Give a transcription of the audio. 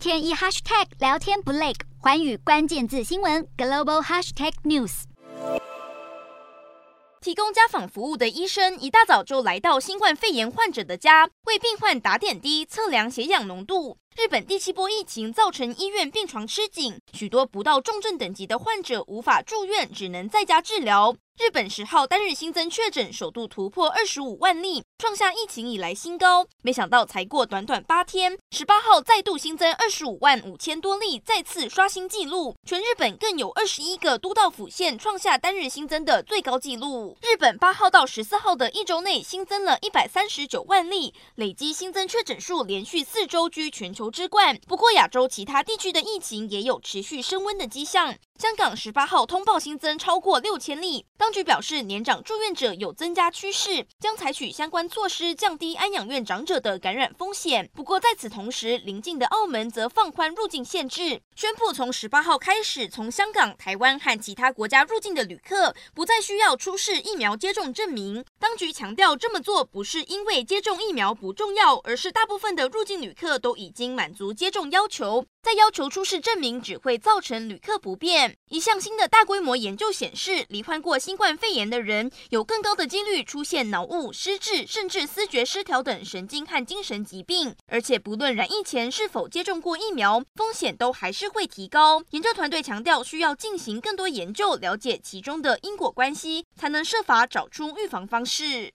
天一 hashtag 聊天不累，环宇关键字新闻 global hashtag news。提供家访服务的医生一大早就来到新冠肺炎患者的家，为病患打点滴、测量血氧浓度。日本第七波疫情造成医院病床吃紧，许多不到重症等级的患者无法住院，只能在家治疗。日本十号单日新增确诊首度突破二十五万例，创下疫情以来新高。没想到才过短短八天，十八号再度新增二十五万五千多例，再次刷新纪录。全日本更有二十一个都道府县创下单日新增的最高纪录。日本八号到十四号的一周内新增了一百三十九万例，累计新增确诊数连续四周居全球之冠。不过，亚洲其他地区的疫情也有持续升温的迹象。香港十八号通报新增超过六千例，当局表示年长住院者有增加趋势，将采取相关措施降低安养院长者的感染风险。不过在此同时，邻近的澳门则放宽入境限制，宣布从十八号开始，从香港、台湾和其他国家入境的旅客不再需要出示疫苗接种证明。当局强调，这么做不是因为接种疫苗不重要，而是大部分的入境旅客都已经满足接种要求。再要求出示证明，只会造成旅客不便。一项新的大规模研究显示，罹患过新冠肺炎的人有更高的几率出现脑雾、失智，甚至思觉失调等神经和精神疾病。而且，不论染疫前是否接种过疫苗，风险都还是会提高。研究团队强调，需要进行更多研究，了解其中的因果关系，才能设法找出预防方式。